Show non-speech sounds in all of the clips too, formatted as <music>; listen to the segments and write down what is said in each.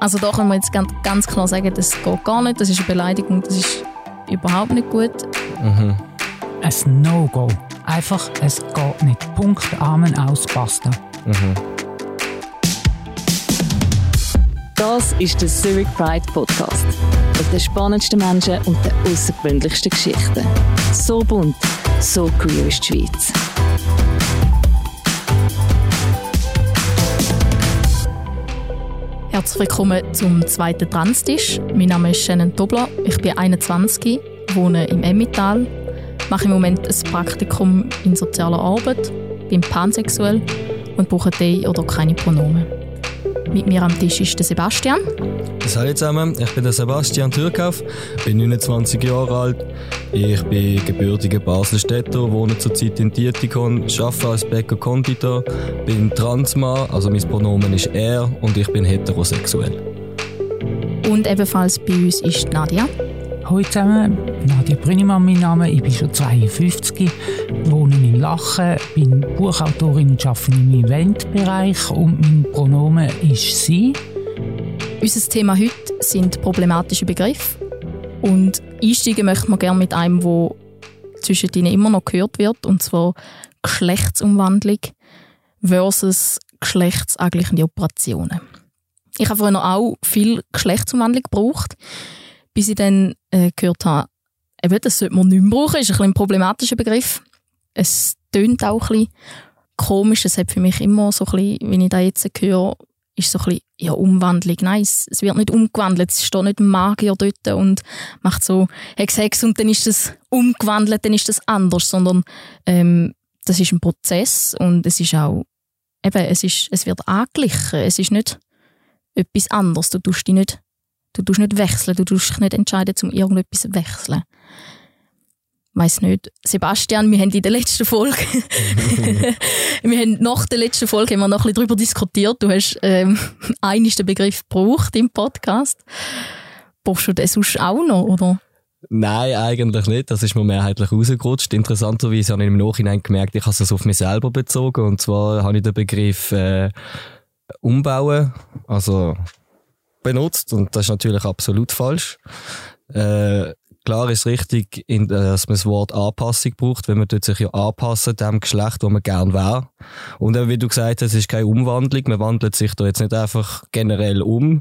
Also da können wir jetzt ganz, ganz klar sagen, das geht gar nicht, das ist eine Beleidigung, das ist überhaupt nicht gut. Mhm. Ein No-Go. Einfach, es geht nicht. Punkt, Amen, aus, basta. Mhm. Das ist der Zurich Pride Podcast. Mit den spannendsten Menschen und den außergewöhnlichsten Geschichten. So bunt, so queer ist die Schweiz. Herzlich willkommen zum zweiten Transtisch. Mein Name ist Shannon Dobler, ich bin 21, wohne im Emmental, mache im Moment ein Praktikum in sozialer Arbeit, bin pansexuell und brauche die oder keine Pronomen. Mit mir am Tisch ist der Sebastian. Hallo zusammen, ich bin der Sebastian Türkauf, bin 29 Jahre alt. Ich bin gebürtiger Baselstädter, wohne zurzeit in Dietikon, arbeite als Bäcker-Konditor, bin Transmann, also mein Pronomen ist er und ich bin heterosexuell. Und ebenfalls bei uns ist Nadia. Hallo zusammen, Nadia Brünnimann mein Name, ich bin schon 52, wohne in Lachen, bin Buchautorin und arbeite im Eventbereich und mein Pronomen ist sie. Unser Thema heute sind problematische Begriffe. Und einsteigen möchten wir gerne mit einem, wo zwischen ihnen immer noch gehört wird, und zwar Geschlechtsumwandlung versus geschlechtsangleichende Operationen. Ich habe vorhin auch viel Geschlechtsumwandlung gebraucht, bis ich dann äh, gehört habe, eben, das sollte man nicht mehr brauchen, ist ein, ein problematischer Begriff. Es tönt auch ein bisschen komisch, es hat für mich immer so ein bisschen, wenn ich da jetzt höre, ist so ein bisschen, ja, Umwandlung. Nein, es, es wird nicht umgewandelt. Es steht nicht ein Magier dort und macht so Hex, Hex und dann ist das umgewandelt, dann ist das anders, sondern ähm, das ist ein Prozess und es ist auch, eben, es, ist, es wird angeglichen. Es ist nicht etwas anderes. Du tust dich nicht, du tust nicht wechseln, du tust dich nicht entscheiden, um irgendetwas zu wechseln weiß nicht, Sebastian, wir haben in der letzten Folge, <laughs> wir haben nach der letzten Folge haben wir noch ein bisschen darüber diskutiert. Du hast ähm, <laughs> einen den Begriff gebraucht im Podcast. Brauchst du den sonst auch noch, oder? Nein, eigentlich nicht. Das ist mir mehrheitlich rausgerutscht. Interessanterweise habe ich im Nachhinein gemerkt, ich habe es auf mich selber bezogen. Und zwar habe ich den Begriff äh, umbauen, also benutzt. Und das ist natürlich absolut falsch. Äh, Klar ist richtig, dass man das Wort Anpassung braucht, wenn man sich ja anpassen dem Geschlecht, wo man gern wäre. Und wie du gesagt hast, es ist keine Umwandlung, man wandelt sich da jetzt nicht einfach generell um.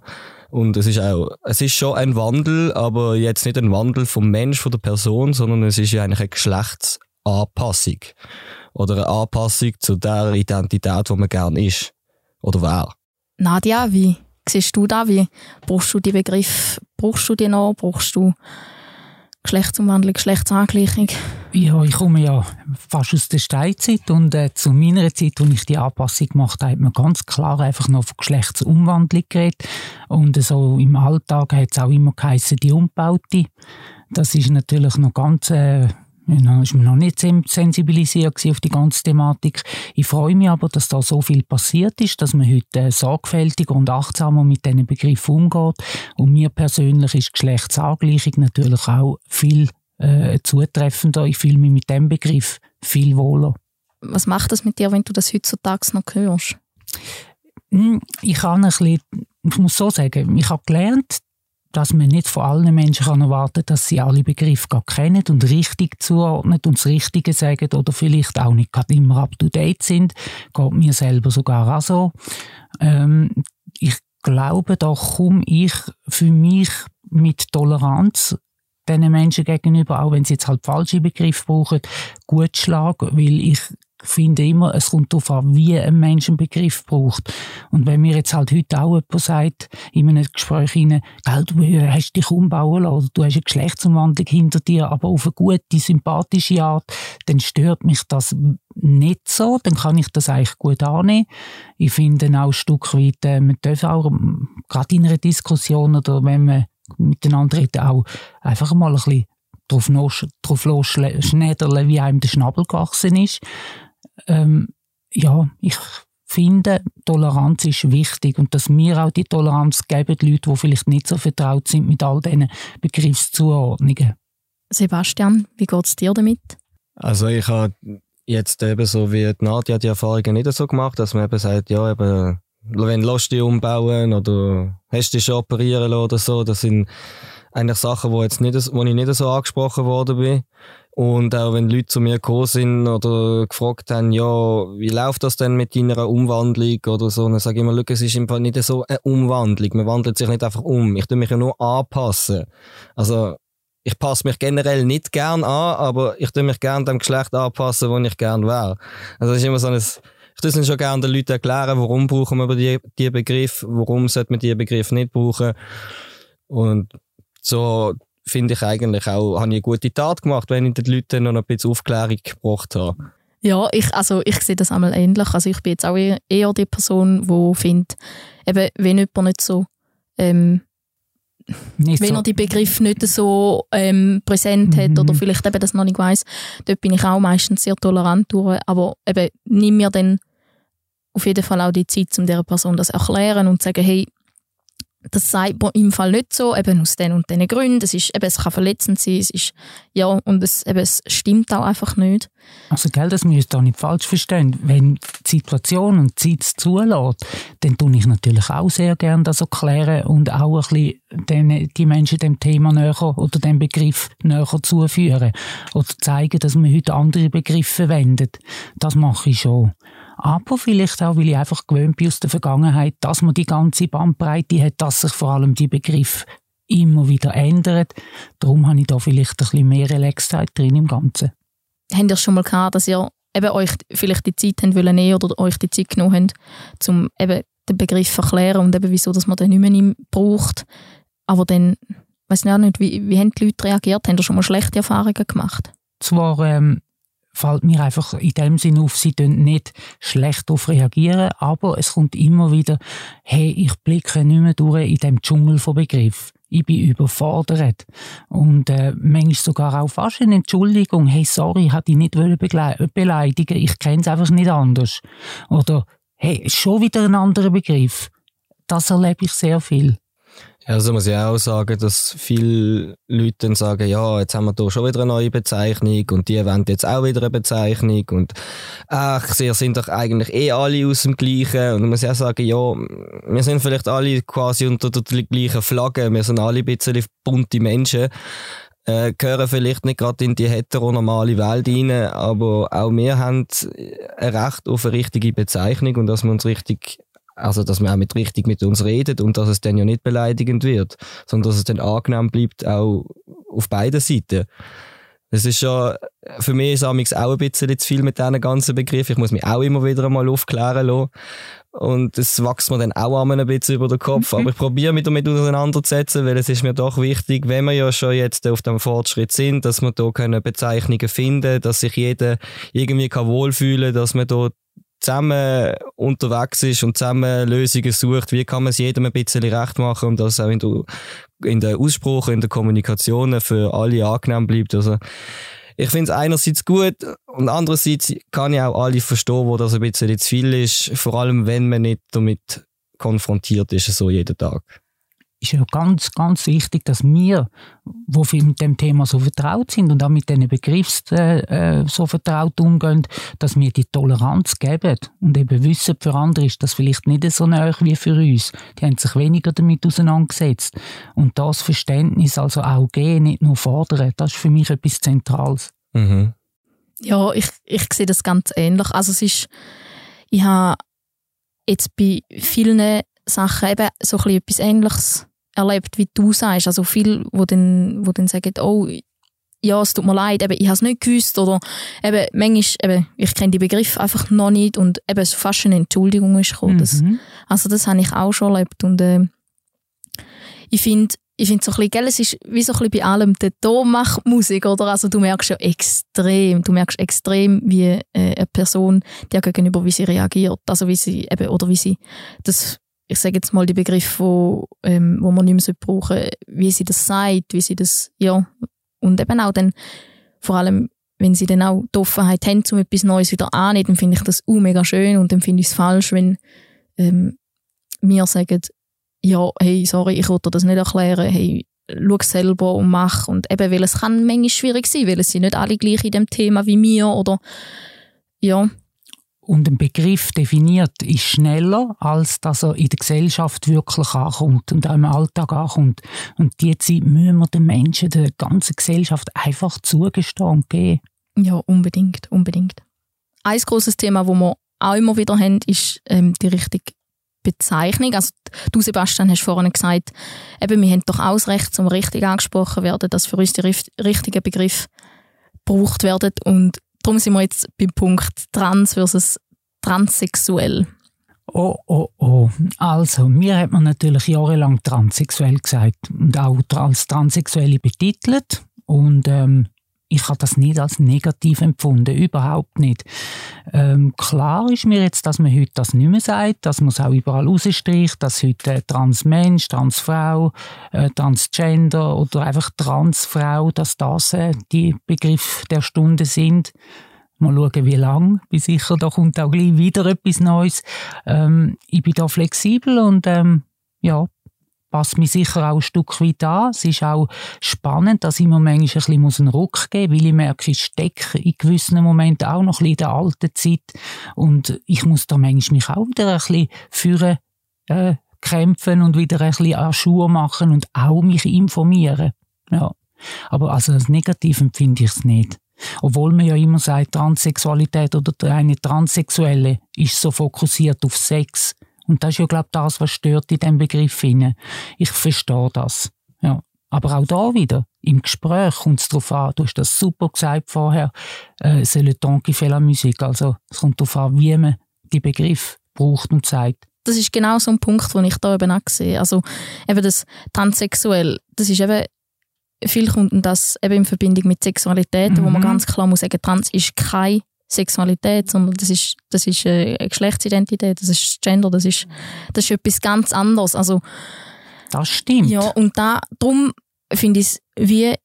Und es ist auch, es ist schon ein Wandel, aber jetzt nicht ein Wandel vom Mensch, von der Person, sondern es ist ja eigentlich eine Geschlechtsanpassung. Oder eine Anpassung zu der Identität, wo man gern ist. Oder wäre. Nadja, wie siehst du da? Wie brauchst du die Begriff, brauchst du die noch? Brauchst du Geschlechtsumwandlung, Geschlechtsangleichung? Ja, ich komme ja fast aus der Steinzeit und äh, zu meiner Zeit, als ich die Anpassung gemacht habe, hat man ganz klar einfach noch von Geschlechtsumwandlung geredet. Und so im Alltag hat es auch immer geheißen, die Umbaute. Das ist natürlich noch ganz... Äh, ja, ist man noch nicht sensibilisiert auf die ganze Thematik. Ich freue mich aber, dass da so viel passiert ist, dass man heute äh, sorgfältiger und achtsamer mit diesen Begriffen umgeht. Und mir persönlich ist Geschlechtsangleichung natürlich auch viel äh, zutreffender. Ich fühle mich mit dem Begriff viel wohler. Was macht das mit dir, wenn du das heutzutage noch hörst? Hm, ich, kann ein bisschen, ich muss so sagen, ich habe gelernt, dass man nicht von allen Menschen kann erwarten kann, dass sie alle Begriffe gar kennen und richtig zuordnen und das Richtige sagen oder vielleicht auch nicht gerade immer up-to-date sind. Geht mir selber sogar auch so. Ähm, ich glaube, da komme ich für mich mit Toleranz diesen Menschen gegenüber, auch wenn sie jetzt halt falsche Begriffe brauchen, gut schlagen, weil ich finde immer, es kommt darauf an, wie ein Mensch einen Begriff braucht. Und wenn mir jetzt halt heute auch jemand sagt, in einem Gespräch gell, du hast dich umbauen lassen, oder du hast eine Geschlechtsumwandlung hinter dir, aber auf eine gute, sympathische Art, dann stört mich das nicht so, dann kann ich das eigentlich gut annehmen. Ich finde auch ein Stück weit, äh, man darf auch, ähm, gerade in einer Diskussion oder wenn man miteinander redet, auch einfach mal ein bisschen drauf, drauf losschnädeln, wie einem der Schnabel gewachsen ist ähm, ja, ich finde, Toleranz ist wichtig und dass wir auch die Toleranz geben, die Leute, die vielleicht nicht so vertraut sind mit all diesen Begriffszuordnungen. Sebastian, wie geht es dir damit? Also ich habe jetzt eben so wie Nadja die Erfahrungen nicht so gemacht, dass man eben sagt, ja, eben wenn lässt dich umbauen oder hast dich schon operieren lassen oder so, das sind eigentlich Sachen, wo, jetzt nicht, wo ich nicht so angesprochen worden bin. Und auch wenn Leute zu mir gekommen sind oder gefragt haben, ja, wie läuft das denn mit deiner Umwandlung oder so, dann sage ich immer, es ist Fall nicht so eine Umwandlung. Man wandelt sich nicht einfach um. Ich tue mich ja nur anpassen. Also, ich passe mich generell nicht gern an, aber ich tue mich gern dem Geschlecht anpassen, wo ich gern wäre. Also, das ist immer so ein, ich tue es schon gerne den Leuten erklären, warum brauchen wir die, die Begriff, warum sollte man diesen Begriff nicht brauchen. Und so finde ich eigentlich auch, habe ich eine gute Tat gemacht, wenn ich den Leuten noch ein bisschen Aufklärung gebracht habe. Ja, ich, also ich sehe das einmal ähnlich. Also ich bin jetzt auch eher, eher die Person, die findet, eben, wenn jemand nicht so, ähm, nicht wenn so. er die Begriff nicht so ähm, präsent mhm. hat oder vielleicht eben das noch nicht weiss, dort bin ich auch meistens sehr tolerant durch, aber eben nimm mir dann auf jeden Fall auch die Zeit, um dieser Person das erklären und zu sagen, hey, das sagt man im Fall nicht so, eben aus den und den Gründen. Es, ist, eben, es kann verletzend sein, es ist, ja, und es, eben, es stimmt auch einfach nicht. Also, gell, das müsst ihr auch nicht falsch verstehen. Wenn die Situation und die Zeit zulässt, dann tue ich natürlich auch sehr gerne das erklären und auch ein bisschen den, die Menschen dem Thema näher oder dem Begriff näher zuführen. Oder zeigen, dass man heute andere Begriffe verwendet. Das mache ich schon. Aber vielleicht auch, weil ich einfach gewöhnt bin aus der Vergangenheit, dass man die ganze Bandbreite hat, dass sich vor allem die Begriffe immer wieder ändern. Darum habe ich da vielleicht ein bisschen mehr Relaxheit drin im Ganzen. Habt ihr schon mal gehabt, dass ihr eben euch vielleicht die Zeit haben wollen oder euch die Zeit genommen habt, um eben den Begriff zu erklären und eben wieso, dass man den nicht mehr braucht. Aber dann, weiß ich auch nicht, wie, wie haben die Leute reagiert? Haben ihr schon mal schlechte Erfahrungen gemacht? Zwar ähm, fällt mir einfach in dem Sinn auf, sie nicht schlecht darauf reagieren, aber es kommt immer wieder, hey, ich blicke nicht mehr durch in dem Dschungel von Begriff. Ich bin überfordert. Und äh, manchmal sogar auch fast eine Entschuldigung. Hey, sorry, ich hätte dich nicht beleidigen Ich kenne es einfach nicht anders. Oder, hey, schon wieder ein anderer Begriff. Das erlebe ich sehr viel. Also muss ich auch sagen, dass viele Leute dann sagen, ja, jetzt haben wir hier schon wieder eine neue Bezeichnung und die wollen jetzt auch wieder eine Bezeichnung und ach, sie sind doch eigentlich eh alle aus dem Gleichen. Und man muss auch sagen, ja, wir sind vielleicht alle quasi unter der gleichen Flagge, wir sind alle ein bisschen bunte Menschen, äh, gehören vielleicht nicht gerade in die heteronormale Welt rein, aber auch wir haben ein Recht auf eine richtige Bezeichnung und dass wir uns richtig also, dass man auch mit richtig mit uns redet und dass es dann ja nicht beleidigend wird, sondern dass es dann angenehm bleibt, auch auf beiden Seiten. Das ist schon, für mich ist es auch ein bisschen zu viel mit diesen ganzen Begriffen. Ich muss mich auch immer wieder einmal aufklären lassen. Und das wächst mir dann auch einmal ein bisschen über den Kopf. Mhm. Aber ich <laughs> probiere mich damit auseinanderzusetzen, weil es ist mir doch wichtig, wenn wir ja schon jetzt auf dem Fortschritt sind, dass wir da Bezeichnungen finden, dass sich jeder irgendwie wohlfühlen kann, dass man da zusammen unterwegs ist und zusammen Lösungen sucht, wie kann man es jedem ein bisschen recht machen und das auch in der, in der Aussprache, in der Kommunikation für alle angenehm bleibt. Also, ich finde es einerseits gut und andererseits kann ich auch alle verstehen, wo das ein bisschen zu viel ist, vor allem wenn man nicht damit konfrontiert ist, so jeden Tag ist ja ganz, ganz wichtig, dass wir, wo wir mit dem Thema so vertraut sind und auch mit diesen Begriffen äh, so vertraut umgehen, dass wir die Toleranz geben und eben wissen, für andere ist das vielleicht nicht so nahe wie für uns. Die haben sich weniger damit auseinandergesetzt. Und das Verständnis also auch geben, nicht nur fordern, das ist für mich etwas Zentrales. Mhm. Ja, ich, ich sehe das ganz ähnlich. Also es ist, ich habe jetzt bei vielen Sachen eben so ein etwas Ähnliches erlebt, wie du sagst. Also viele, wo dann, wo dann sagen, oh, ja, es tut mir leid, eben, ich habe es nicht gewusst oder eben, manchmal, eben, ich kenne die Begriffe einfach noch nicht und eben so fast eine Entschuldigung ist gekommen. Mhm. Das, also das habe ich auch schon erlebt und äh, ich finde, ich finde so ein bisschen, gell, es ist wie so ein bisschen bei allem, der Ton macht Musik, oder? Also du merkst ja extrem, du merkst extrem, wie äh, eine Person dir gegenüber, wie sie reagiert, also wie sie eben, oder wie sie das ich sage jetzt mal die Begriffe, wo, ähm, wo man nicht mehr brauchen sollte, wie sie das sagt, wie sie das, ja, und eben auch dann, vor allem, wenn sie dann auch die Offenheit haben, um etwas Neues wieder anzunehmen, dann finde ich das auch mega schön und dann finde ich es falsch, wenn ähm, mir sagen, ja, hey, sorry, ich wollte das nicht erklären, hey, schau selber und mach. Und eben, weil es kann manchmal schwierig sein, weil es sind nicht alle gleich in dem Thema wie mir oder, ja. Und ein Begriff definiert, ist schneller, als dass er in der Gesellschaft wirklich ankommt und auch im Alltag ankommt. Und die Zeit müssen wir den Menschen, der ganzen Gesellschaft einfach zugestehen und geben. Ja, unbedingt, unbedingt. Ein großes Thema, wo wir auch immer wieder haben, ist ähm, die richtige Bezeichnung. Also du, Sebastian, hast vorhin gesagt, eben, wir haben doch auch das Recht, zum richtig angesprochen werden, dass für uns die richtigen Begriffe gebraucht werden. Und darum sind wir jetzt beim Punkt Trans versus transsexuell. Oh, oh, oh. Also, mir hat man natürlich jahrelang transsexuell gesagt und auch als Transsexuelle betitelt. Und ähm, ich habe das nicht als negativ empfunden, überhaupt nicht. Ähm, klar ist mir jetzt, dass man heute das nicht mehr sagt, dass man es auch überall rausstricht, dass heute äh, Transmensch, Transfrau, äh, Transgender oder einfach Transfrau, dass das äh, die Begriffe der Stunde sind. Mal schauen, wie lang. Bin sicher, da kommt auch gleich wieder etwas Neues. Ähm, ich bin da flexibel und ähm, ja, passt mich sicher auch ein Stück weit an. Es ist auch spannend, dass ich mir manchmal ein bisschen einen Ruck geben muss, weil ich merke, ich stecke in gewissen Momenten auch noch ein bisschen in der alten Zeit und ich muss da manchmal mich auch wieder ein bisschen führen, äh, kämpfen und wieder ein bisschen an Schuhe machen und auch mich informieren. Ja. Aber also als negativ empfinde ich es nicht. Obwohl man ja immer sagt, Transsexualität oder eine Transsexuelle ist so fokussiert auf Sex. Und das ist ja, glaube ich, das, was stört in diesem Begriff. Ich verstehe das. Ja. Aber auch da wieder, im Gespräch kommt es darauf an, du hast das super gesagt vorher, äh, c'est le temps qui fait la musique. Also es kommt darauf an, wie man die Begriff braucht und sagt. Das ist genau so ein Punkt, den ich da eben auch sehe. Also eben das Transsexuell, das ist eben, viel kommt das eben in Verbindung mit Sexualität, mhm. wo man mhm. ganz klar muss sagen, trans ist kein Sexualität, sondern das ist, das ist äh, eine Geschlechtsidentität, das ist Gender, das ist, das ist etwas ganz anderes. Also, das stimmt. Ja, und da, darum finde ich es wie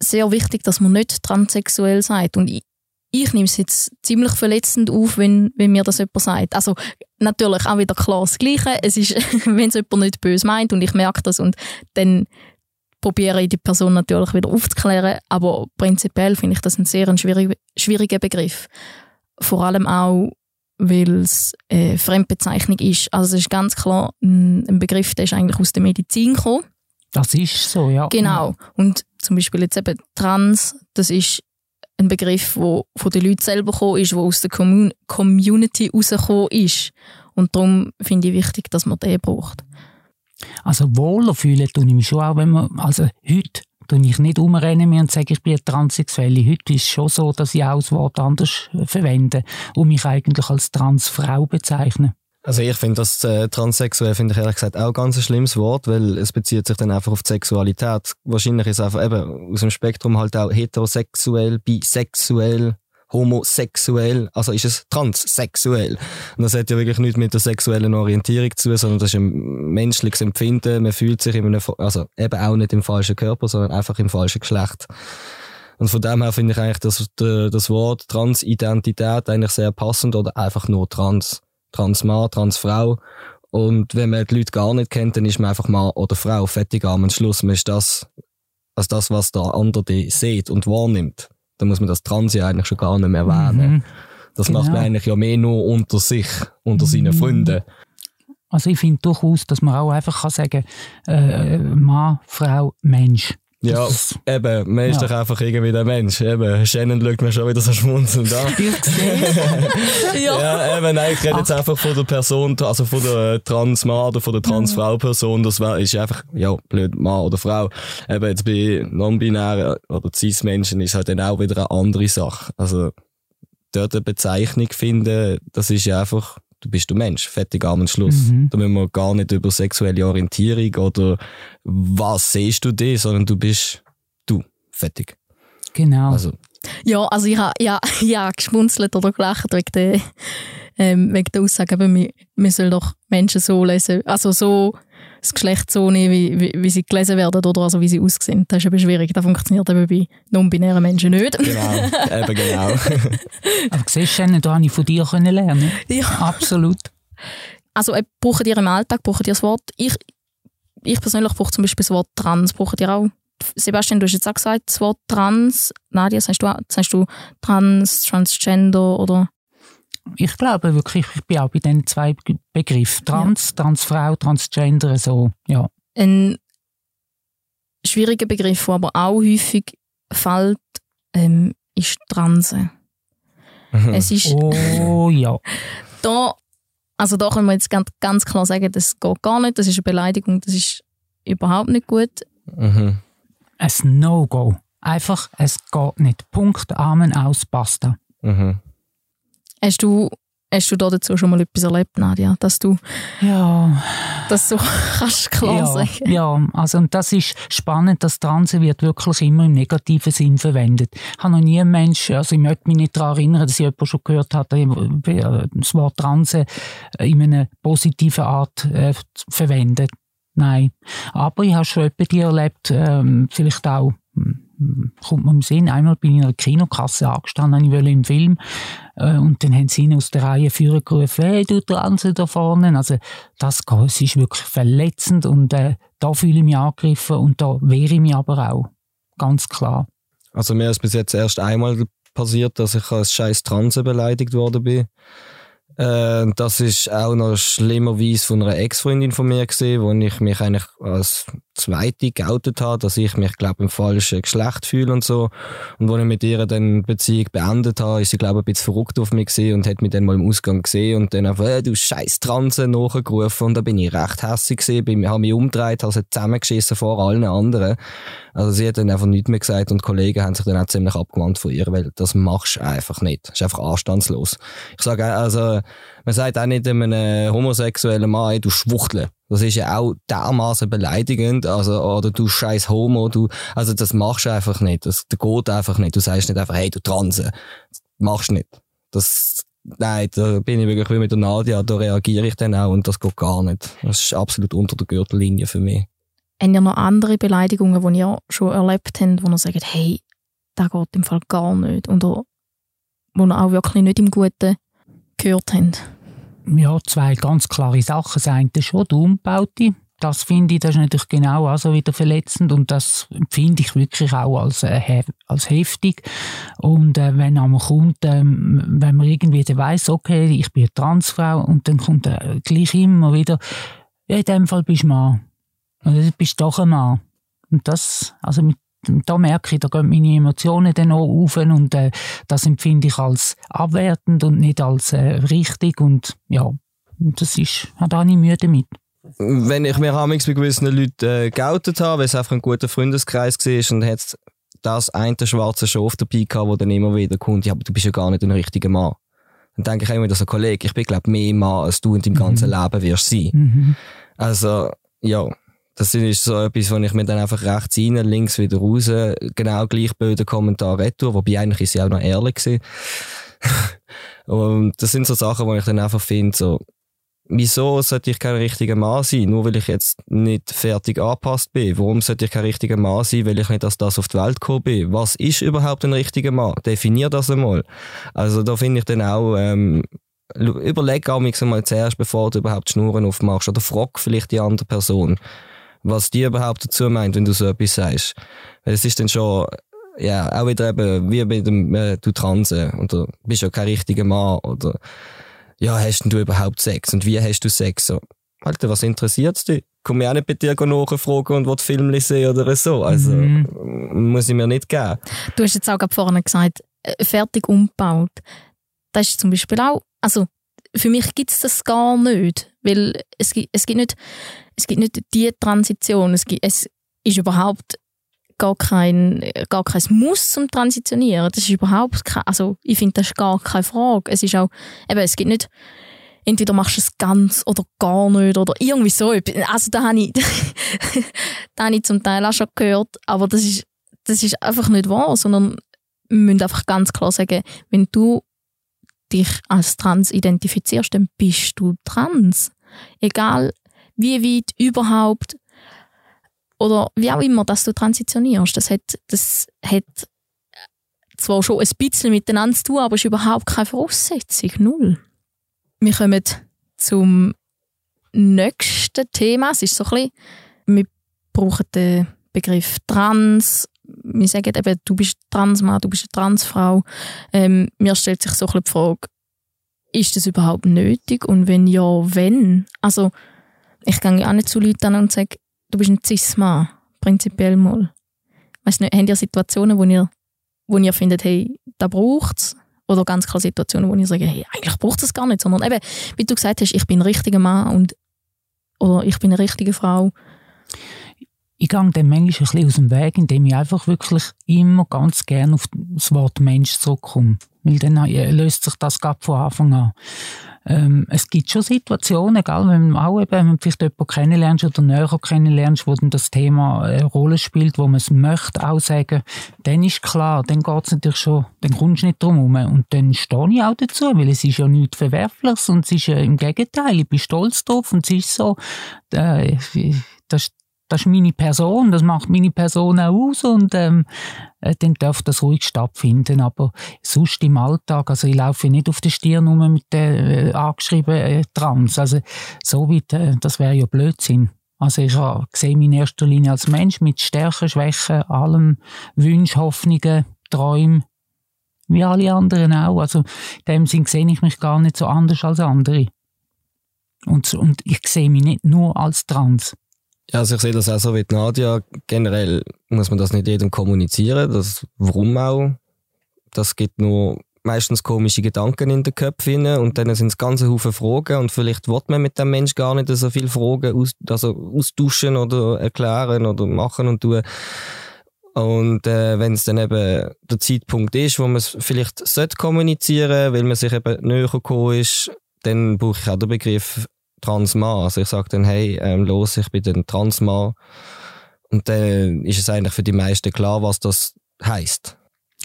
sehr wichtig, dass man nicht transsexuell sagt. Und ich, ich nehme es jetzt ziemlich verletzend auf, wenn, wenn mir das jemand sagt. Also, natürlich auch wieder klar das Gleiche. Es ist, <laughs> wenn es jemand nicht böse meint und ich merke das und dann probiere ich die Person natürlich wieder aufzuklären, aber prinzipiell finde ich das ein sehr schwierig, schwieriger Begriff. Vor allem auch, weil es eine Fremdbezeichnung ist. Also es ist ganz klar ein Begriff, der ist eigentlich aus der Medizin gekommen. Das ist so, ja. Genau. Und zum Beispiel jetzt eben Trans, das ist ein Begriff, der von den Leuten selber gekommen ist, der aus der Community rausgekommen ist. Und darum finde ich wichtig, dass man den braucht. Also wohler fühlen tue ich mich schon auch, wenn man, also heute tue ich nicht umrennen und sage, ich bin eine Transsexuelle. Heute ist es schon so, dass ich auch das Wort anders verwende und mich eigentlich als Transfrau bezeichne. Also ich finde das äh, transsexuell finde ich ehrlich gesagt auch ganz ein schlimmes Wort, weil es bezieht sich dann einfach auf die Sexualität. Wahrscheinlich ist es einfach eben aus dem Spektrum halt auch heterosexuell, bisexuell, homosexuell, also ist es transsexuell. Und das hat ja wirklich nichts mit der sexuellen Orientierung zu tun, sondern das ist ein menschliches Empfinden. Man fühlt sich in einem, also eben auch nicht im falschen Körper, sondern einfach im falschen Geschlecht. Und von dem her finde ich eigentlich das, das Wort Transidentität eigentlich sehr passend oder einfach nur trans. Transmann, Transfrau. Und wenn man die Leute gar nicht kennt, dann ist man einfach Mann oder Frau. Fertig am Schluss. Man ist das, also das, was der andere sieht und wahrnimmt dann muss man das Trans ja eigentlich schon gar nicht mehr erwähnen. Mhm. Das genau. macht man eigentlich ja mehr nur unter sich, unter mhm. seinen Freunden. Also ich finde durchaus, dass man auch einfach kann sagen äh, Mann, Frau, Mensch. Ja, eben, man ist ja. doch einfach irgendwie der Mensch. Eben, Shannon schaut mir schon wieder so schmunzelnd an. <laughs> ja. ja, eben, nein, ich rede jetzt einfach von der Person, also von der Transmann oder von der Transfrau-Person. Das ist einfach, ja, blöd, Mann oder Frau. Eben, jetzt bei non-binären oder cis-Menschen ist halt dann auch wieder eine andere Sache. Also, dort eine Bezeichnung finden, das ist ja einfach, du bist du Mensch, fertig am Schluss. Mhm. Da müssen wir gar nicht über sexuelle Orientierung oder was siehst du dir, sondern du bist du, fertig. Genau. Also. Ja, also ich habe ja, <laughs> ja, geschmunzelt oder gelacht wegen der, ähm, wegen der Aussage, aber wir, wir sollen doch Menschen so lesen, also so das Geschlecht so nehmen, wie, wie, wie, sie gelesen werden oder also wie sie aussehen. Das ist eben schwierig. Das funktioniert eben bei non-binären Menschen nicht. Genau, eben genau. <laughs> Aber siehst du, da habe ich von dir lernen Ja. Absolut. Also äh, brauchen ihr im Alltag brauchen ihr das Wort? Ich, ich persönlich brauche zum Beispiel das Wort trans. Brauchen ihr auch? Sebastian, du hast jetzt auch gesagt, das Wort trans. Nadia, sagst du, sagst du trans, transgender oder? Ich glaube wirklich, ich bin auch bei diesen zwei Begriffen. Trans, ja. Transfrau, Transgender, so, ja. Ein schwieriger Begriff, der aber auch häufig fällt, ähm, ist Transe. Mhm. Es ist, oh ja. <laughs> Da, also da können wir jetzt ganz, ganz klar sagen, das geht gar nicht, das ist eine Beleidigung, das ist überhaupt nicht gut. Mhm. Ein No-Go. Einfach, es geht nicht. Punkt, Amen, aus, basta. Mhm. Hast du Hast du da dazu schon mal etwas erlebt, Nadia? Dass du ja. das so <laughs> kannst klar ja, sagen? Ja, also und das ist spannend, dass Transe wird wirklich immer im negativen Sinn verwendet. Ich habe noch nie einen Menschen, also ich möchte mich nicht daran erinnern, dass ich jemanden schon gehört habe, das Wort Transe in einer positiven Art äh, verwendet. Nein. Aber ich habe schon jemanden erlebt, ähm, vielleicht auch kommt mir im Sinn, einmal bin ich in einer Kinokasse angestanden, ich wollte einen Film, äh, und dann haben sie ihn aus der Reihe führen gerufen, hey, du Transe da vorne. Also, das es ist wirklich verletzend und, äh, da fühle ich mich angegriffen und da wehre ich mich aber auch. Ganz klar. Also, mir ist bis jetzt erst einmal passiert, dass ich als scheiß Transe beleidigt worden bin. Äh, das ist auch noch schlimmerweise von einer Ex-Freundin von mir gesehen, wo ich mich eigentlich als Zweite geoutet habe, dass ich mich, glaube im falschen Geschlecht fühle und so. Und als ich mit ihr dann Beziehung beendet habe, ist sie, glaube ein bisschen verrückt auf mich gesehen und hat mich dann mal im Ausgang gesehen und dann einfach, äh, du scheiß Transe nachgerufen und da bin ich recht hässlich gesehen, bin, habe mich umgedreht, habe sie zusammengeschissen vor allen anderen. Also sie hat dann einfach nichts mehr gesagt und die Kollegen haben sich dann auch ziemlich abgewandt von ihr, weil das machst du einfach nicht. Das ist einfach anstandslos. Ich sage also, man sagt auch nicht einem homosexuellen Mann, du Schwuchtle. Das ist ja auch dermaßen beleidigend, also, oder du scheiß Homo, du, also das machst du einfach nicht. Das, geht einfach nicht. Du sagst nicht einfach, hey, du Transe. Das machst du nicht. Das, nein, da bin ich wirklich wie mit der Nadia, da reagiere ich dann auch und das geht gar nicht. Das ist absolut unter der Gürtellinie für mich. Haben ja noch andere Beleidigungen, die ihr schon erlebt habt, wo ihr sagt, hey, das geht im Fall gar nicht. Oder wo ihr auch wirklich nicht im Guten gehört habt? ja, zwei ganz klare Sachen. Das eine ist schon der Umbaute. Das finde ich, das ist natürlich genau auch so wieder verletzend und das finde ich wirklich auch als, äh, als heftig. Und äh, wenn einmal kommt, äh, wenn man irgendwie weiss, okay, ich bin eine Transfrau und dann kommt äh, gleich immer wieder, ja, in dem Fall bist du Mann. Und du bist doch ein Mann. Und das, also mit da merke ich, da gehen meine Emotionen dann auch auf und äh, das empfinde ich als abwertend und nicht als äh, richtig und ja, das ist, da habe ich Mühe damit. Wenn ich mir amigs bei gewissen Leuten äh, geoutet habe, weil es einfach ein guter Freundeskreis war und hat das eine schwarze Schaf dabei gehabt, wo dann immer wieder kommt, ja, aber du bist ja gar nicht ein richtiger Mann. Dann denke ich immer wieder so, Kollege, ich bin glaube mehr Mann, als du in deinem ganzen mhm. Leben wirst sein. Mhm. Also, ja, das ist so etwas, wo ich mir dann einfach rechts rein, links wieder raus, genau gleich blöde Kommentar retour, wobei eigentlich ist sie auch noch ehrlich gewesen. <laughs> Und das sind so Sachen, wo ich dann einfach finde, so, wieso sollte ich kein richtiger Mann sein, nur weil ich jetzt nicht fertig angepasst bin? Warum sollte ich kein richtiger Mann sein, weil ich nicht als das auf die Welt gekommen bin? Was ist überhaupt ein richtiger Mann? Definier das einmal. Also da finde ich dann auch, ähm, überleg auch mal zuerst, bevor du überhaupt Schnurren aufmachst oder frag vielleicht die andere Person was die überhaupt dazu meint, wenn du so etwas sagst. Weil es ist dann schon, ja, auch wieder eben, wie bei dem, äh, du Transe, oder bist ja kein richtiger Mann, oder, ja, hast denn du überhaupt Sex, und wie hast du Sex, so. Alter, was interessiert's dich? Komm ich auch nicht bei dir nachfragen und will Filme sehen oder so. Also, mhm. muss ich mir nicht geben. Du hast jetzt auch gerade vorhin gesagt, äh, fertig umgebaut. Das ist zum Beispiel auch, also, für mich gibt es das gar nicht. Weil es gibt, es gibt nicht, es gibt nicht die Transition. Es, gibt, es ist überhaupt gar kein, gar kein Muss zum Transitionieren. Das ist überhaupt kein, also ich finde, das ist gar keine Frage. Es ist auch, eben, es gibt nicht, entweder machst du es ganz oder gar nicht oder irgendwie so. Also da habe ich, <laughs> da habe ich zum Teil auch schon gehört, aber das ist, das ist einfach nicht wahr, sondern wir müssen einfach ganz klar sagen, wenn du dich als trans identifizierst, dann bist du trans. Egal wie weit überhaupt oder wie auch immer, dass du transitionierst. Das hat, das hat zwar schon ein bisschen miteinander zu tun, aber ist überhaupt keine Voraussetzung. Null. Wir kommen zum nächsten Thema. Es ist so ein bisschen, wir brauchen den Begriff Trans. Wir sagen eben, du bist Transmann, du bist eine Transfrau. Ähm, mir stellt sich so ein bisschen die Frage, ist das überhaupt nötig? Und wenn ja, wenn? Also, ich gehe ja auch nicht zu Leuten an und sage, du bist ein Cis-Mann, prinzipiell mal. Weißt du, habt ihr Situationen, wo ihr, wo ihr findet, hey, da braucht es? Oder ganz klar Situationen, wo ihr sagt, hey, eigentlich braucht es gar nicht, sondern eben, wie du gesagt hast, ich bin ein richtiger Mann und, oder ich bin eine richtige Frau. Ich gehe dem manchmal ein bisschen aus dem Weg, indem ich einfach wirklich immer ganz gerne auf das Wort Mensch zurückkomme. Weil dann äh, löst sich das gerade von Anfang an. Ähm, es gibt schon Situationen, gell, wenn man auch eben, wenn man vielleicht jemanden kennenlernt oder näher kennenlernt, wo dann das Thema eine Rolle spielt, wo man es möchte auch sagen, dann ist klar, dann geht es natürlich schon, dann kommst du nicht drum herum. Und dann stehe ich auch dazu, weil es ist ja nichts Verwerfliches und es ist ja im Gegenteil, ich bin stolz drauf und es ist so, äh, das, das ist meine Person, das macht meine Person auch aus und ähm, äh, dann darf das ruhig stattfinden. Aber sonst im Alltag, also ich laufe nicht auf der Stirn rum mit der äh, angeschriebenen äh, Trans. Also so weit, äh, das wäre ja Blödsinn. Also ich sehe mich in erster Linie als Mensch mit Stärken, Schwächen, allem Wünsch, Hoffnungen, Träumen, wie alle anderen auch. Also in dem Sinn sehe ich mich gar nicht so anders als andere. Und, und ich sehe mich nicht nur als Trans. Ja, also ich sehe das auch so wie Nadja. Generell muss man das nicht jedem kommunizieren. Das, warum auch? Das gibt nur meistens komische Gedanken in den Köpfen und dann sind es ganze Haufen Fragen und vielleicht wird man mit dem Mensch gar nicht so viele Fragen aus, also austauschen oder erklären oder machen und tun. Und äh, wenn es dann eben der Zeitpunkt ist, wo man es vielleicht sollte kommunizieren, weil man sich eben näher gekommen ist, dann brauche ich auch den Begriff Transmann. Also ich sage dann, hey, ähm, los, ich bin ein Transmann. Und dann ist es eigentlich für die meisten klar, was das heißt.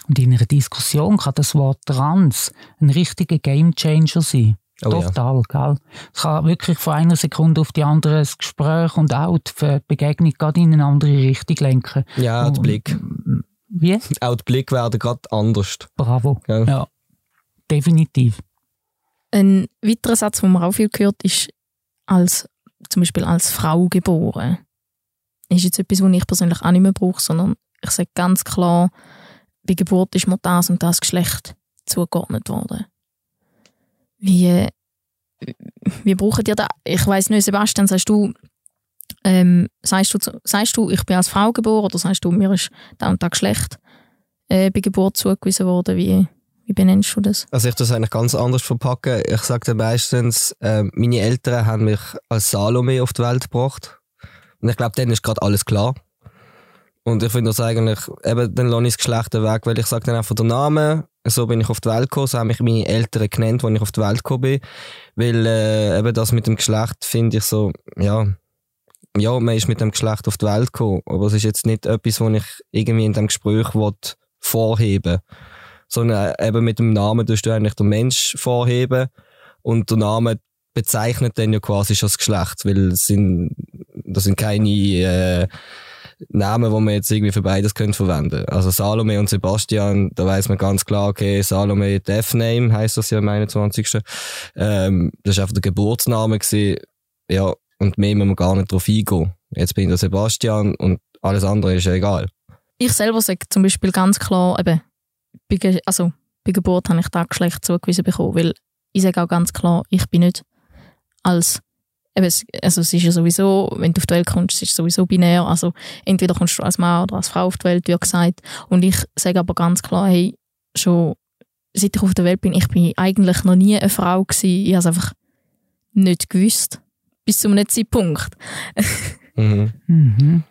Und in einer Diskussion kann das Wort Trans ein richtiger Gamechanger sein. Oh, Total, ja. gell? Es kann wirklich von einer Sekunde auf die andere das Gespräch und auch die Begegnung gerade in eine andere Richtung lenken. Ja, der Blick. Wie? Auch der Blick wäre gerade anders. Bravo. Gell? Ja, definitiv. Ein weiterer Satz, den man auch viel gehört, ist als zum Beispiel als Frau geboren. Ist jetzt etwas, was ich persönlich auch nicht mehr brauche, sondern ich sage ganz klar, bei Geburt ist mir das und das Geschlecht zugeordnet worden. Wie, wie braucht ihr das? Ich weiß nicht, Sebastian, sagst du, ähm, sagst du, sagst du, ich bin als Frau geboren oder sagst du, mir ist da und das Geschlecht äh, bei Geburt zugewiesen worden? Wie, wie benennst du das? Also ich das eigentlich ganz anders verpacken. Ich sage dir meistens, äh, meine Eltern haben mich als Salome auf die Welt gebracht. Und ich glaube, dann ist gerade alles klar. Und ich finde das eigentlich, eben, dann lasse ich das Geschlecht weg, weil ich sage dann einfach den Namen, so bin ich auf die Welt gekommen, so haben mich meine Eltern genannt, als ich auf die Welt gekommen bin. Weil äh, eben das mit dem Geschlecht finde ich so, ja, ja, man ist mit dem Geschlecht auf die Welt gekommen, aber es ist jetzt nicht etwas, was ich irgendwie in dem Gespräch vorheben will sondern eben mit dem Namen tust du eigentlich den Mensch vorheben und der Name bezeichnet dann ja quasi schon das Geschlecht, weil es sind, das sind keine äh, Namen, die man jetzt irgendwie für beides können verwenden Also Salome und Sebastian, da weiß man ganz klar, okay, Salome Death Name heißt das ja am 21. Ähm, das ist einfach der Geburtsname gewesen. Ja, und mehr müssen wir gar nicht drauf eingehen. Jetzt bin ich der Sebastian und alles andere ist ja egal. Ich selber sage zum Beispiel ganz klar, eben, bei, also, bei Geburt habe ich da Geschlecht zugewiesen bekommen, weil ich sage auch ganz klar, ich bin nicht als eben, also es ist ja sowieso, wenn du auf die Welt kommst, es ist sowieso binär, also entweder kommst du als Mann oder als Frau auf die Welt, wie gesagt, und ich sage aber ganz klar, hey, schon seit ich auf der Welt bin, ich bin eigentlich noch nie eine Frau gewesen, ich habe es einfach nicht gewusst, bis zu einem Zeitpunkt. <laughs> mhm. Mhm.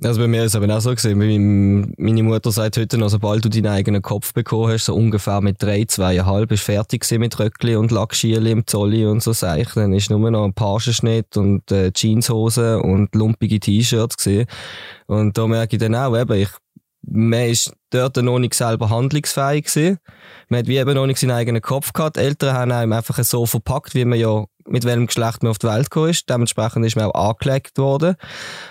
Also bei mir ist es aber auch so gesehen. Meine Mutter sagt heute noch, sobald du deinen eigenen Kopf bekommen hast, so ungefähr mit drei, zweieinhalb, bist fertig mit Röckli und Lackschieli im Zolli und so Seich. Dann ist nur noch ein Pagenschnitt und äh, Jeanshose und lumpige T-Shirts gesehen. Und da merke ich dann auch, eben, ich, man ist dort noch nicht selber handlungsfähig gewesen. Man hat wie eben noch nicht seinen eigenen Kopf gehabt. Die Eltern haben einem einfach so verpackt, wie man ja mit welchem Geschlecht man auf die Welt gekommen ist. Dementsprechend ist man auch angelegt worden.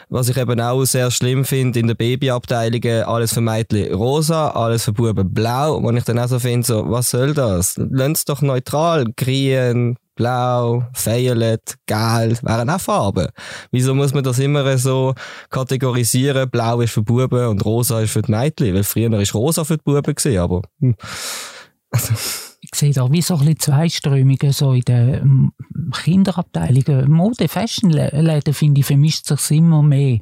Was ich eben auch sehr schlimm finde, in der Babyabteilung alles für Mädchen rosa, alles für Buben blau. Und ich dann auch so finde, so, was soll das? Es doch neutral. Grün, blau, violet, gelb, wären auch Farben. Wieso muss man das immer so kategorisieren? Blau ist für Buben und rosa ist für die Mädchen? Weil früher ist rosa für die Buben gewesen, aber... Hm. Ich sehe da wie so ein bisschen zwei so in den Kinderabteilungen. Mode, Fashionläden, finde ich, vermischt sich immer mehr.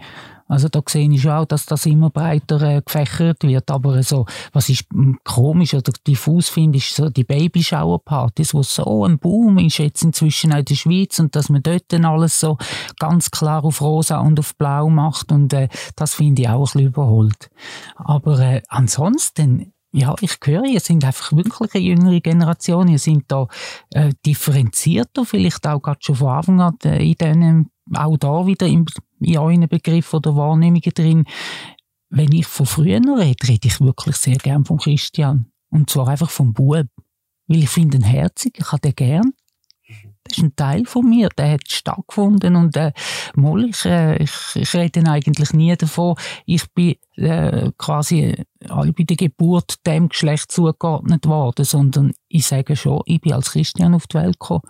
Also da sehe ich schon auch, dass das immer breiter äh, gefächert wird. Aber so, was ich hm, komisch oder diffus finde, ist so die Babyshower-Partys, wo so ein Boom ist jetzt inzwischen auch in der Schweiz und dass man dort dann alles so ganz klar auf rosa und auf blau macht und äh, das finde ich auch ein bisschen überholt. Aber äh, ansonsten ja, ich höre, ihr sind einfach wirklich eine jüngere Generation. Ihr sind da äh, differenzierter, vielleicht auch gerade schon von Anfang an äh, in denen, auch da wieder im, in euren Begriffen oder Wahrnehmungen drin. Wenn ich von früher rede, rede ich wirklich sehr gern von Christian. Und zwar einfach vom Bub. Weil ich finde ihn herzig, ich habe den gern. Das ist ein Teil von mir, der hat stattgefunden und äh, mal, ich, äh, ich, ich rede eigentlich nie davon, ich bin äh, quasi alle bei der Geburt dem Geschlecht zugeordnet worden, sondern ich sage schon, ich bin als Christian auf die Welt gekommen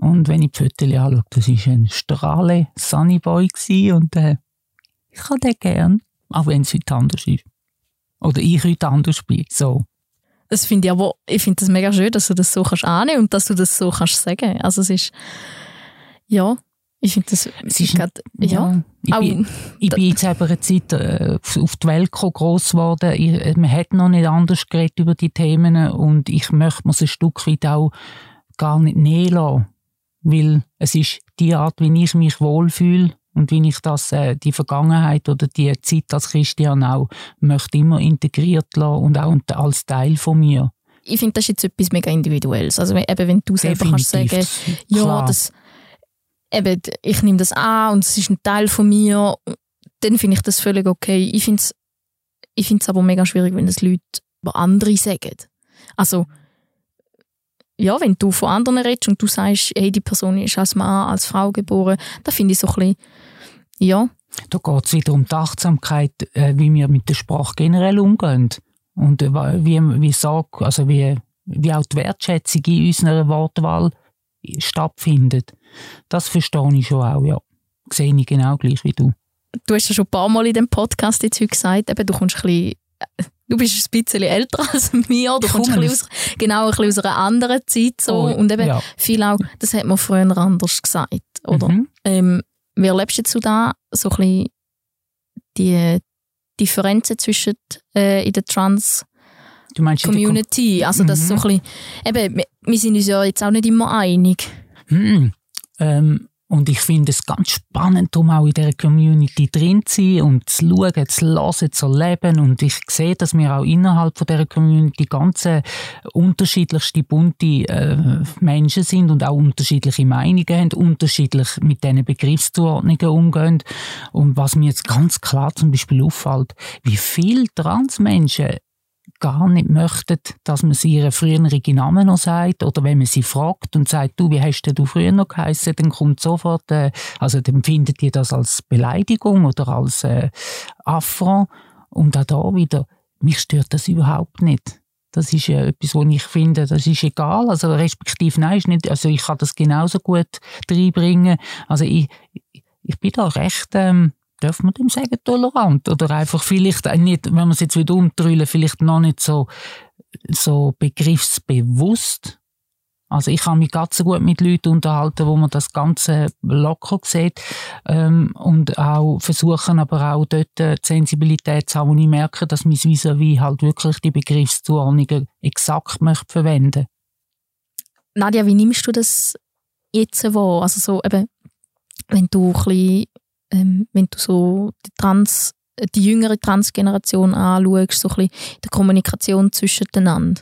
und wenn ich die Fotos anschaue, das war ein strahle Sunnyboy und äh, ich habe den gern, auch wenn es heute anders ist. Oder ich heute anders bin, so. Das finde ich aber, ich finde das mega schön, dass du das so kannst annehmen und dass du das so kannst sagen. Also es ist, ja, ich finde das, es ist, grad, ja. ja. Ich, auch, bin, ich bin jetzt eben eine Zeit äh, auf die Welt groß geworden. Ich, äh, man hat noch nicht anders geredet über die Themen und ich möchte mir ein Stück weit auch gar nicht näher lassen. Weil es ist die Art, wie ich mich wohlfühle und wie ich das, äh, die Vergangenheit oder die Zeit als Christian auch möchte immer integriert lassen und auch als Teil von mir. Ich finde, das ist jetzt etwas mega Individuelles. Also eben, wenn du selber Definitiv. kannst sagen, ja, das, eben, ich nehme das an und es ist ein Teil von mir, dann finde ich das völlig okay. Ich finde es ich find's aber mega schwierig, wenn das Leute über andere sagen. Also, ja, wenn du von anderen redest und du sagst, hey, die Person ist als Mann, als Frau geboren, da finde ich so ein bisschen ja. Da geht es wieder um die Achtsamkeit, äh, wie wir mit der Sprache generell umgehen. Und äh, wie, wie, sag, also wie, wie auch die Wertschätzung in unserer Wortwahl stattfindet. Das verstehe ich schon auch, ja. Sehe ich genau gleich wie du. Du hast ja schon ein paar Mal in dem Podcast jetzt heute gesagt, eben, du kommst ein bisschen, du bist ein bisschen älter <laughs> als mir, du kommst ein bisschen aus, genau ein bisschen aus einer anderen Zeit so. Oh, und eben ja. viel auch, das hat man früher anders gesagt, oder? Mhm. Ähm, wie erlebst du da so ein bisschen die Differenzen zwischen äh, in der Trans Community? Also das mhm. so ein bisschen, eben, wir, wir sind uns ja jetzt auch nicht immer einig. Mhm. Ähm, und ich finde es ganz spannend, um auch in dieser Community drin zu sein und zu schauen, zu hören, zu leben. Und ich sehe, dass wir auch innerhalb von dieser Community ganz äh, unterschiedlichste, bunte äh, Menschen sind und auch unterschiedliche Meinungen haben, unterschiedlich mit diesen Begriffszuordnungen umgehen. Und was mir jetzt ganz klar zum Beispiel auffällt, wie viele Transmenschen gar nicht möchten, dass man sie ihren früheren Namen noch sagt oder wenn man sie fragt und sagt, du, wie hast du früher noch geheißen, dann kommt sofort, äh, also dann findet ihr das als Beleidigung oder als äh, Affront und auch da wieder, mich stört das überhaupt nicht. Das ist ja etwas, wo ich finde, das ist egal. Also respektive nein, ist nicht, also ich kann das genauso gut reinbringen. Also ich, ich bin da recht ähm, darf man dem sagen, tolerant? Oder einfach vielleicht nicht, wenn man es jetzt wieder umdrüllen, vielleicht noch nicht so, so begriffsbewusst. Also ich kann mich ganz so gut mit Leuten unterhalten, wo man das Ganze locker sieht ähm, und auch versuchen aber auch dort die Sensibilität zu haben, wo ich merke, dass mein vis wie halt wirklich die Begriffszuordnungen exakt möchte verwenden. Nadja, wie nimmst du das jetzt wahr? Also so eben, wenn du ein bisschen ähm, wenn du so die, Trans, die jüngere Transgeneration anschaust, so ein bisschen die Kommunikation zwischen den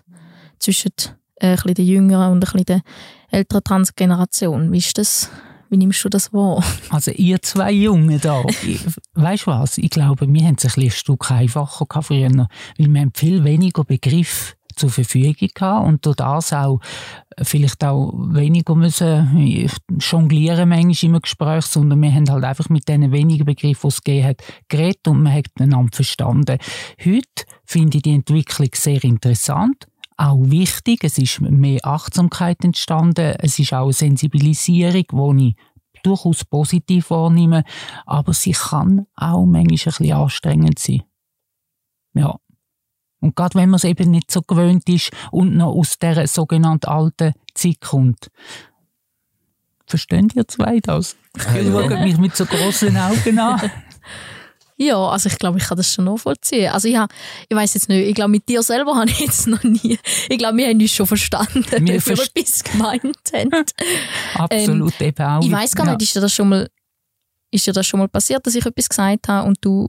zwischen äh, ein bisschen der jüngeren und ein bisschen der älteren Transgeneration. Wie ist das? Wie nimmst du das wahr? <laughs> Also ihr zwei Jungen da, <laughs> weißt du was? Ich glaube, wir haben es ein, ein Stück einfacher früher, weil wir haben viel weniger Begriff zur Verfügung gehabt und durch das auch vielleicht auch weniger müssen jonglieren manchmal im Gespräch, sondern wir haben halt einfach mit diesen wenigen Begriffen, die es gegeben hat, geredet und man hat einander verstanden. Heute finde ich die Entwicklung sehr interessant auch wichtig. Es ist mehr Achtsamkeit entstanden. Es ist auch eine Sensibilisierung, die ich durchaus positiv wahrnehme. Aber sie kann auch manchmal ein bisschen anstrengend sein. Ja. Und gerade wenn man es eben nicht so gewöhnt ist und noch aus der sogenannten alten Zeit kommt. Verstehen ihr zwei das? Ich schaue mich mit so großen Augen an. <laughs> Ja, also ich glaube, ich kann das schon nachvollziehen. Also ich, ich weiß jetzt nicht, ich glaube, mit dir selber <laughs> habe ich jetzt noch nie, ich glaube, wir haben uns schon verstanden, wir wir verst etwas gemeint haben. <laughs> Absolut, ähm, eben auch. Ich weiß gar nicht, ist dir das schon mal, ist dir das schon mal passiert, dass ich etwas gesagt habe und du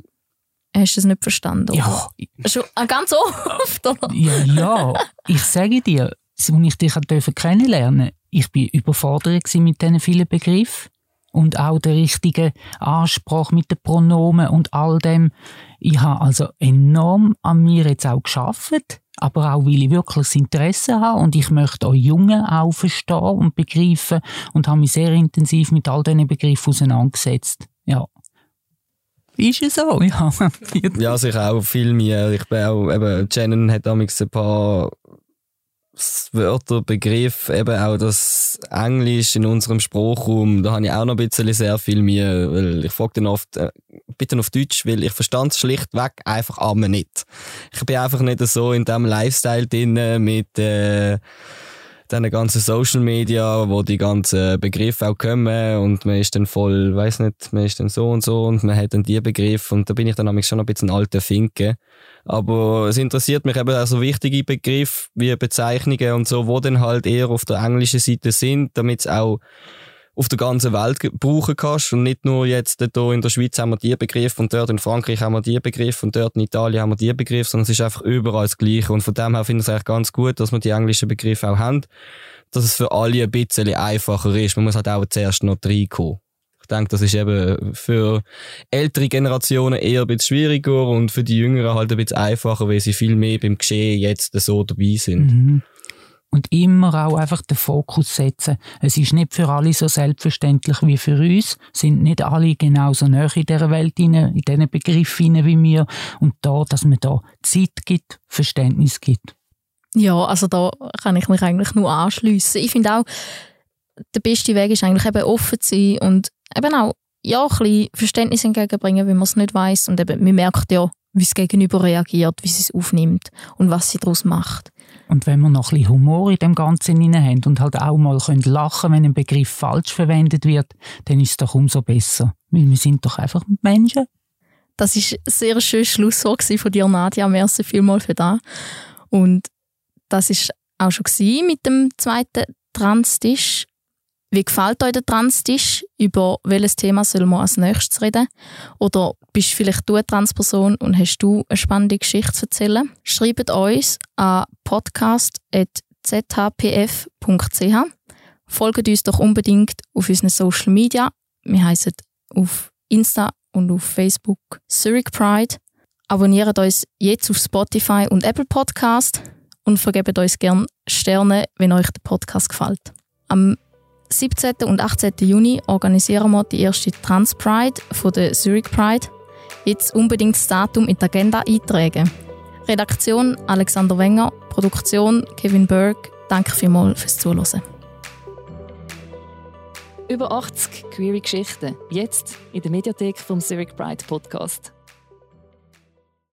hast es nicht verstanden? Oder? Ja. Schon, ah, ganz oft, oder? Ja, ja. Ich sage dir, als ich dich kennenlernen durfte, ich war überfordert mit diesen vielen Begriffen und auch der richtige Ansprache mit den Pronomen und all dem. Ich habe also enorm an mir jetzt auch geschafft, aber auch weil ich wirklich das Interesse habe und ich möchte auch Jungen auch verstehen und begreifen und habe mich sehr intensiv mit all diesen Begriffen auseinandergesetzt. Ja. Ist es so? <laughs> Ja, ja also ich auch viel mehr. Ich bin auch, eben, Shannon hat damals ein paar Wörter, Begriff, eben auch das Englisch in unserem Sprachraum, da habe ich auch noch ein bisschen sehr viel mehr, weil ich frage dann oft, äh, bitte auf Deutsch, weil ich verstand es schlichtweg einfach einmal nicht. Ich bin einfach nicht so in dem Lifestyle drin mit, äh, diesen ganzen Social Media, wo die ganzen Begriffe auch kommen und man ist dann voll, weiß nicht, man ist dann so und so und man hat dann die Begriffe und da bin ich dann nämlich schon ein bisschen alter Finke. Aber es interessiert mich eben auch so wichtige Begriffe wie Bezeichnungen und so, wo dann halt eher auf der englischen Seite sind, damit es auch auf der ganzen Welt brauchen kannst und nicht nur jetzt hier in der Schweiz haben wir die Begriff und dort in Frankreich haben wir die Begriff und dort in Italien haben wir die Begriff, sondern es ist einfach überall das Gleiche und von dem her finde ich es eigentlich ganz gut, dass wir die englischen Begriffe auch haben, dass es für alle ein bisschen einfacher ist. Man muss halt auch zuerst noch reinkommen. Ich denke, das ist eben für ältere Generationen eher ein bisschen schwieriger und für die Jüngeren halt ein bisschen einfacher, weil sie viel mehr beim Geschehen jetzt so dabei sind. Mhm und immer auch einfach den Fokus setzen. Es ist nicht für alle so selbstverständlich wie für uns, sind nicht alle genauso nah in dieser Welt, in diesen Begriffen wie wir und da, dass man da Zeit gibt, Verständnis gibt. Ja, also da kann ich mich eigentlich nur anschliessen. Ich finde auch, der beste Weg ist eigentlich eben offen zu sein und eben auch ja, ein bisschen Verständnis entgegenbringen, wenn man es nicht weiß und eben, man merkt ja, wie es gegenüber reagiert, wie sie es aufnimmt und was sie daraus macht. Und wenn wir noch ein bisschen Humor in dem Ganzen haben und halt auch mal können lachen wenn ein Begriff falsch verwendet wird, dann ist es doch umso besser. Weil wir sind doch einfach Menschen. Das ist ein sehr schönes Schlusswort von dir, Nadia. Merci vielmals für das. Und das ist auch schon mit dem zweiten Transtisch. Wie gefällt euch der Transtisch? Über welches Thema soll man als nächstes reden? Oder bist vielleicht du eine Transperson und hast du eine spannende Geschichte zu erzählen? Schreibt uns an podcast.zhpf.ch. Folgt uns doch unbedingt auf unseren Social Media. Wir heißen auf Insta und auf Facebook Zurich Pride. Abonniert uns jetzt auf Spotify und Apple Podcast und vergebt uns gerne Sterne, wenn euch der Podcast gefällt. Am 17. und 18. Juni organisieren wir die erste Trans Pride von der Zurich Pride. Jetzt unbedingt das Datum in die Agenda eintragen. Redaktion Alexander Wenger, Produktion Kevin Berg. Danke vielmals fürs Zuhören. Über 80 queere Geschichten, jetzt in der Mediathek vom Zurich Pride Podcast.